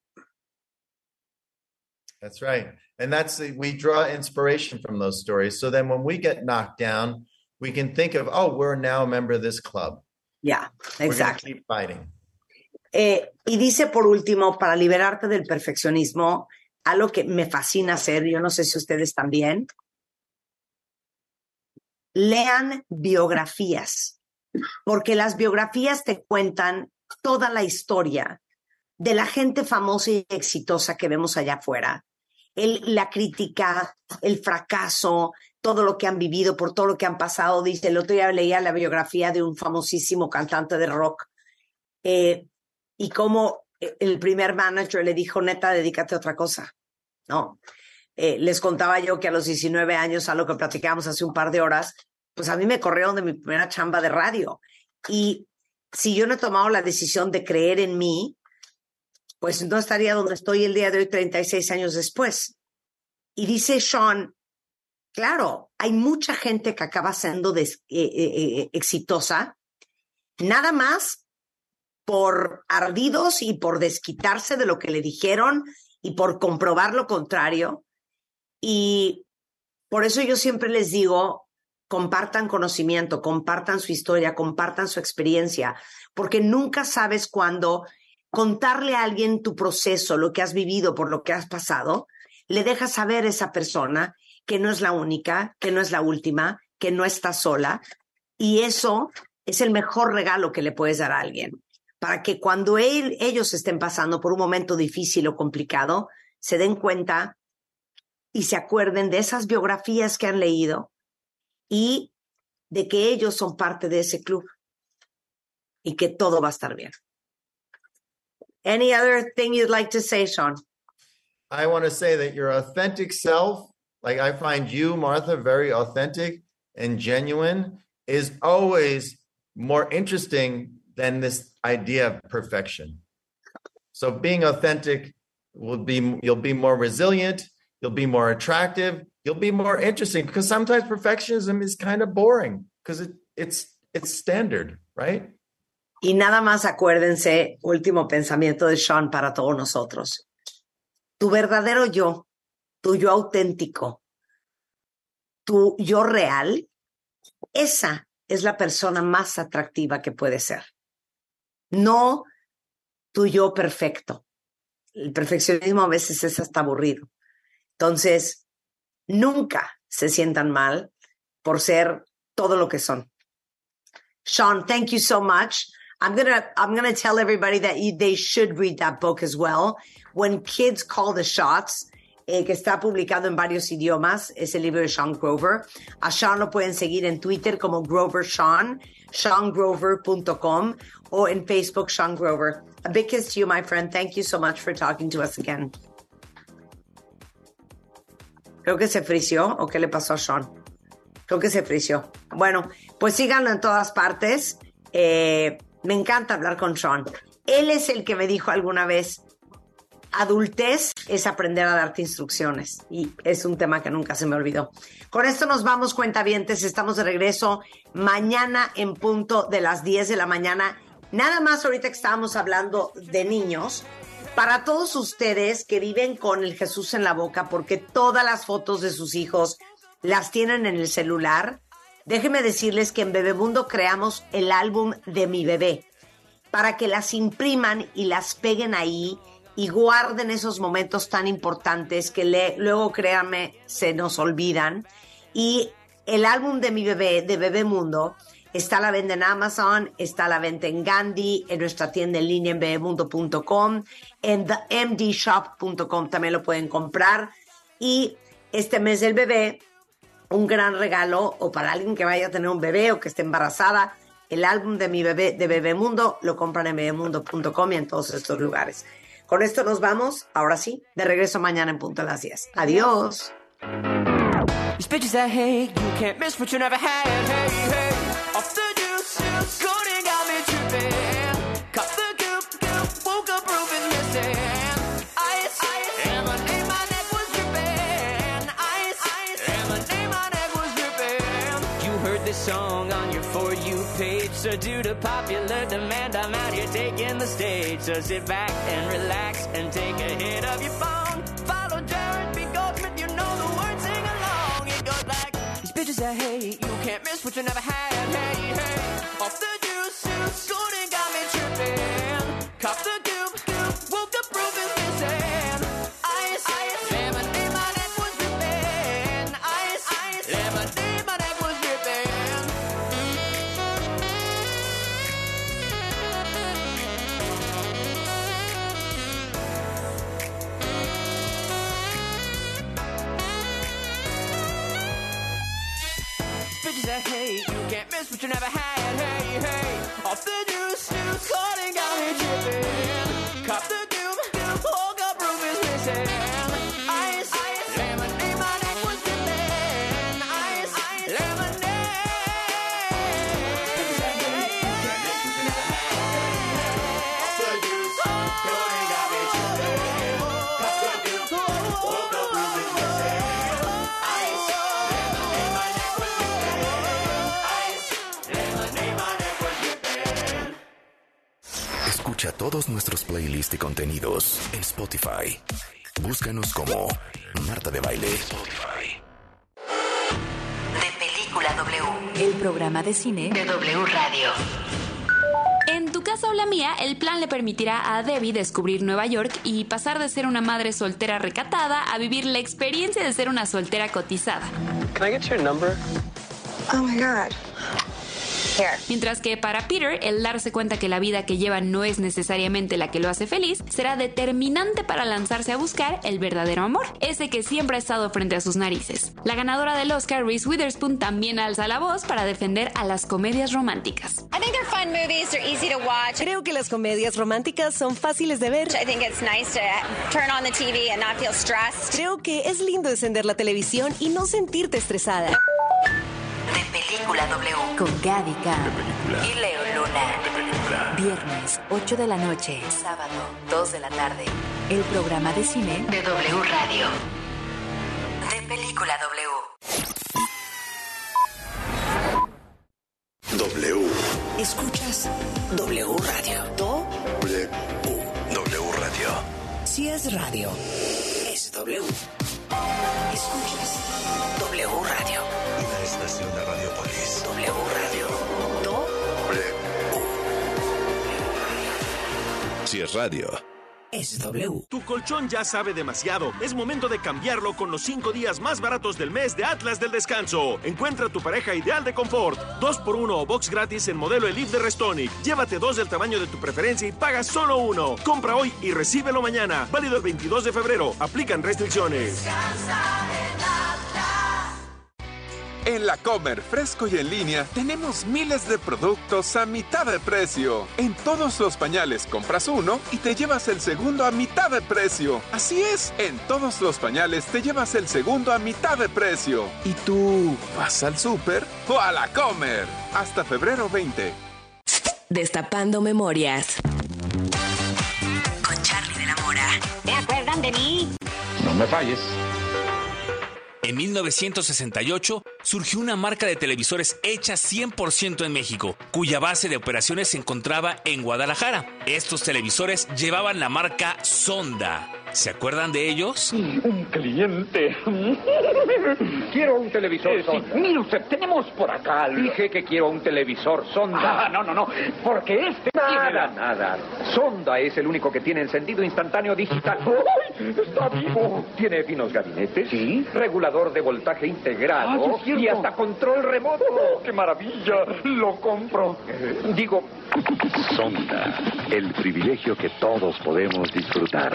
That's right. And that's the, we draw inspiration from those stories. So then when we get knocked down, we can think of, oh, we're now a member of this club. yeah exactly keep fighting. Eh, y dice por último, para liberarte del perfeccionismo, algo que me fascina hacer, yo no sé si ustedes también, lean biografías, porque las biografías te cuentan toda la historia de la gente famosa y exitosa que vemos allá afuera. El, la crítica, el fracaso, todo lo que han vivido, por todo lo que han pasado. Dice, el otro día leía la biografía de un famosísimo cantante de rock eh, y cómo eh, el primer manager le dijo, neta, dedícate a otra cosa. No. Eh, les contaba yo que a los 19 años, a lo que platicábamos hace un par de horas, pues a mí me corrieron de mi primera chamba de radio. Y si yo no he tomado la decisión de creer en mí, pues no estaría donde estoy el día de hoy, 36 años después. Y dice Sean, claro, hay mucha gente que acaba siendo eh, eh, eh, exitosa, nada más por ardidos y por desquitarse de lo que le dijeron y por comprobar lo contrario. Y por eso yo siempre les digo, compartan conocimiento, compartan su historia, compartan su experiencia, porque nunca sabes cuándo contarle a alguien tu proceso, lo que has vivido, por lo que has pasado, le dejas saber a esa persona que no es la única, que no es la última, que no está sola. Y eso es el mejor regalo que le puedes dar a alguien, para que cuando él, ellos estén pasando por un momento difícil o complicado, se den cuenta y se acuerden de esas biografías que han leído y de que ellos son parte de ese club y que todo va a estar bien. Any other thing you'd like to say, Sean? I want to say that your authentic self, like I find you, Martha, very authentic and genuine, is always more interesting than this idea of perfection. So being authentic will be you'll be more resilient, you'll be more attractive, you'll be more interesting because sometimes perfectionism is kind of boring because it, it's it's standard, right? Y nada más acuérdense, último pensamiento de Sean para todos nosotros. Tu verdadero yo, tu yo auténtico, tu yo real, esa es la persona más atractiva que puede ser. No tu yo perfecto. El perfeccionismo a veces es hasta aburrido. Entonces, nunca se sientan mal por ser todo lo que son. Sean, thank you so much. I'm gonna I'm gonna tell everybody that you, they should read that book as well. When Kids Call the Shots, eh, que está publicado en varios idiomas, es el libro de Sean Grover. A Sean lo pueden seguir en Twitter como Grover Sean, seangrover.com o en Facebook Sean Grover. A big kiss to you, my friend. Thank you so much for talking to us again. Creo que se frició o qué le pasó a Sean. Creo que se frició. Bueno, pues síganlo en todas partes. Eh, me encanta hablar con Sean. Él es el que me dijo alguna vez, adultez es aprender a darte instrucciones. Y es un tema que nunca se me olvidó. Con esto nos vamos, cuentavientes. Estamos de regreso mañana en punto de las 10 de la mañana. Nada más ahorita que estábamos hablando de niños, para todos ustedes que viven con el Jesús en la boca, porque todas las fotos de sus hijos las tienen en el celular, déjenme decirles que en Bebemundo creamos el álbum de mi bebé para que las impriman y las peguen ahí y guarden esos momentos tan importantes que le- luego, créanme, se nos olvidan. Y el álbum de mi bebé, de Bebemundo, está a la venta en Amazon, está a la venta en Gandhi, en nuestra tienda en línea en bebemundo.com, en themdshop.com también lo pueden comprar. Y este mes del bebé, un gran regalo o para alguien que vaya a tener un bebé o que esté embarazada, el álbum de mi bebé de Bebemundo lo compran en bebemundo.com y en todos estos lugares. Con esto nos vamos, ahora sí, de regreso mañana en punto a las 10. Adiós. Song so due to popular demand, I'm out here taking the stage. So sit back and relax and take a hit of your phone. Follow Jared B. Goldsmith, you know the words, sing along. It goes like these bitches I hate. You can't miss what you never had. Hey, hey. Off the juice, golden got me tripping. Cop the you never had. Escucha todos nuestros playlists y contenidos en Spotify. Búscanos como Marta de Baile. De Película W. El programa de cine de W Radio. En tu casa o la mía, el plan le permitirá a Debbie descubrir Nueva York y pasar de ser una madre soltera recatada a vivir la experiencia de ser una soltera cotizada. Can I get your number? Oh my God. Mientras que para Peter, el darse cuenta que la vida que lleva no es necesariamente la que lo hace feliz, será determinante para lanzarse a buscar el verdadero amor, ese que siempre ha estado frente a sus narices. La ganadora del Oscar, Reese Witherspoon, también alza la voz para defender a las comedias románticas. I think they're fun movies. They're easy to watch. Creo que las comedias románticas son fáciles de ver. I think it's nice to turn on the TV and not feel stressed. Creo que es lindo encender la televisión y no sentirte estresada. Película W. Con Gaby K. Y Leo Luna. Viernes, 8 de la noche. Sábado, 2 de la tarde. El programa de cine de W Radio. De Película W. W. Escuchas W Radio. Do W. W Radio. si es radio, es W. Escuchas W Radio. Estación de Radiopolis. W Radio. Do W. Si es radio, es W. Tu colchón ya sabe demasiado. Es momento de cambiarlo con los cinco días más baratos del mes de Atlas del Descanso. Encuentra tu pareja ideal de confort. Dos por uno o box gratis en modelo Elite de Restonic. Llévate dos del tamaño de tu preferencia y paga solo uno. Compra hoy y recíbelo mañana. Válido el 22 de febrero. Aplican restricciones. En la Comer, fresco y en línea, tenemos miles de productos a mitad de precio. En todos los pañales compras uno y te llevas el segundo a mitad de precio. Así es, en todos los pañales te llevas el segundo a mitad de precio. ¿Y tú vas al súper o a la Comer? Hasta febrero 20. Destapando memorias. Con Charlie de la Mora. ¿Te acuerdan de mí? No me falles. En 1968 surgió una marca de televisores hecha 100% en México, cuya base de operaciones se encontraba en Guadalajara. Estos televisores llevaban la marca Sonda. ¿Se acuerdan de ellos? Un cliente. *laughs* quiero un televisor Eh, Sonda. Mire usted, tenemos por acá. Dije que quiero un televisor Sonda. Ah, no, no, no, porque este tiene Nada, la- nada. Sonda es el único que tiene encendido instantáneo digital. *laughs* ¡Ay! Está vivo. Tiene finos gabinetes. Sí. Regulador de voltaje integrado. Ah, sí, y hasta control remoto. Oh, ¡Qué maravilla! Lo compro. Digo, Sonda, el privilegio que todos podemos disfrutar.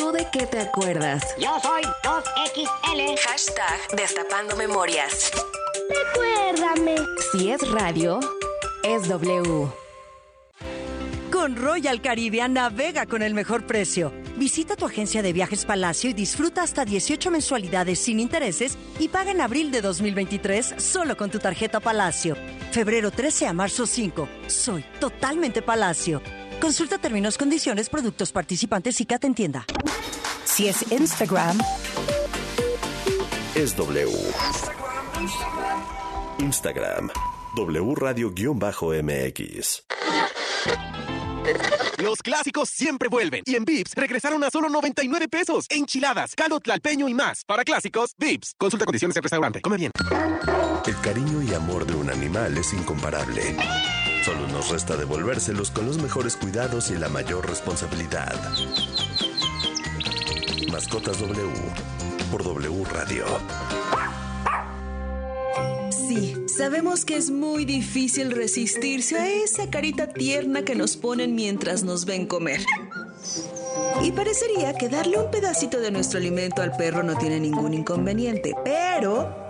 ¿Tú de qué te acuerdas? Yo soy 2XL. Hashtag Destapando Memorias. Recuérdame. Si es radio, es W. Con Royal Caribbean navega con el mejor precio. Visita tu agencia de viajes Palacio y disfruta hasta 18 mensualidades sin intereses y paga en abril de 2023 solo con tu tarjeta Palacio. Febrero 13 a marzo 5. Soy totalmente Palacio. Consulta términos, condiciones, productos participantes y que te entienda. Si es Instagram, Es W. Instagram. W Radio-MX. Los clásicos siempre vuelven. Y en Vips regresaron a solo 99 pesos. Enchiladas, caldo tlalpeño y más. Para clásicos, Vips. Consulta condiciones en restaurante. Come bien. El cariño y amor de un animal es incomparable. Solo nos resta devolvérselos con los mejores cuidados y la mayor responsabilidad. Mascotas W. Por W Radio. Sí, sabemos que es muy difícil resistirse a esa carita tierna que nos ponen mientras nos ven comer. Y parecería que darle un pedacito de nuestro alimento al perro no tiene ningún inconveniente, pero...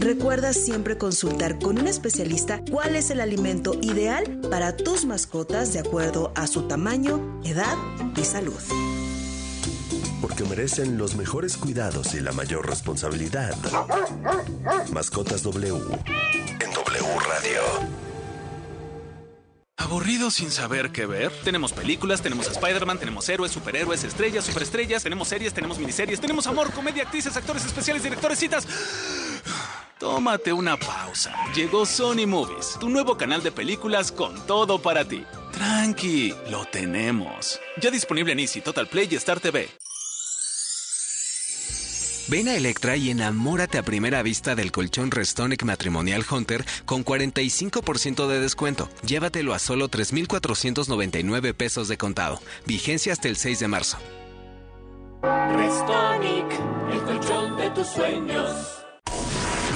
Recuerda siempre consultar con un especialista cuál es el alimento ideal para tus mascotas de acuerdo a su tamaño, edad y salud. Porque merecen los mejores cuidados y la mayor responsabilidad. Mascotas W. En W Radio. ¿Aburrido sin saber qué ver? Tenemos películas, tenemos a Spider-Man, tenemos héroes, superhéroes, estrellas, superestrellas, tenemos series, tenemos miniseries, tenemos amor, comedia, actrices, actores especiales, directores, citas. Tómate una pausa. Llegó Sony Movies, tu nuevo canal de películas con todo para ti. Tranqui, lo tenemos. Ya disponible en Easy, Total Play y Star TV. Ven a Electra y enamórate a primera vista del colchón Restonic Matrimonial Hunter con 45% de descuento. Llévatelo a solo 3,499 pesos de contado. Vigencia hasta el 6 de marzo. Restonic, el colchón de tus sueños.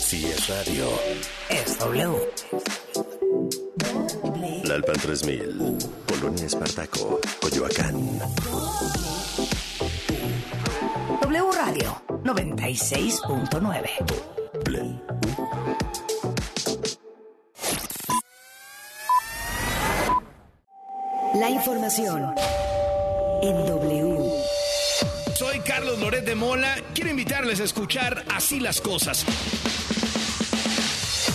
Si es radio, Es W. La Alpan 3000, Polonia Espartaco, Coyoacán. W Radio 96.9. La información en W. Carlos Loret de Mola. Quiero invitarles a escuchar Así las cosas.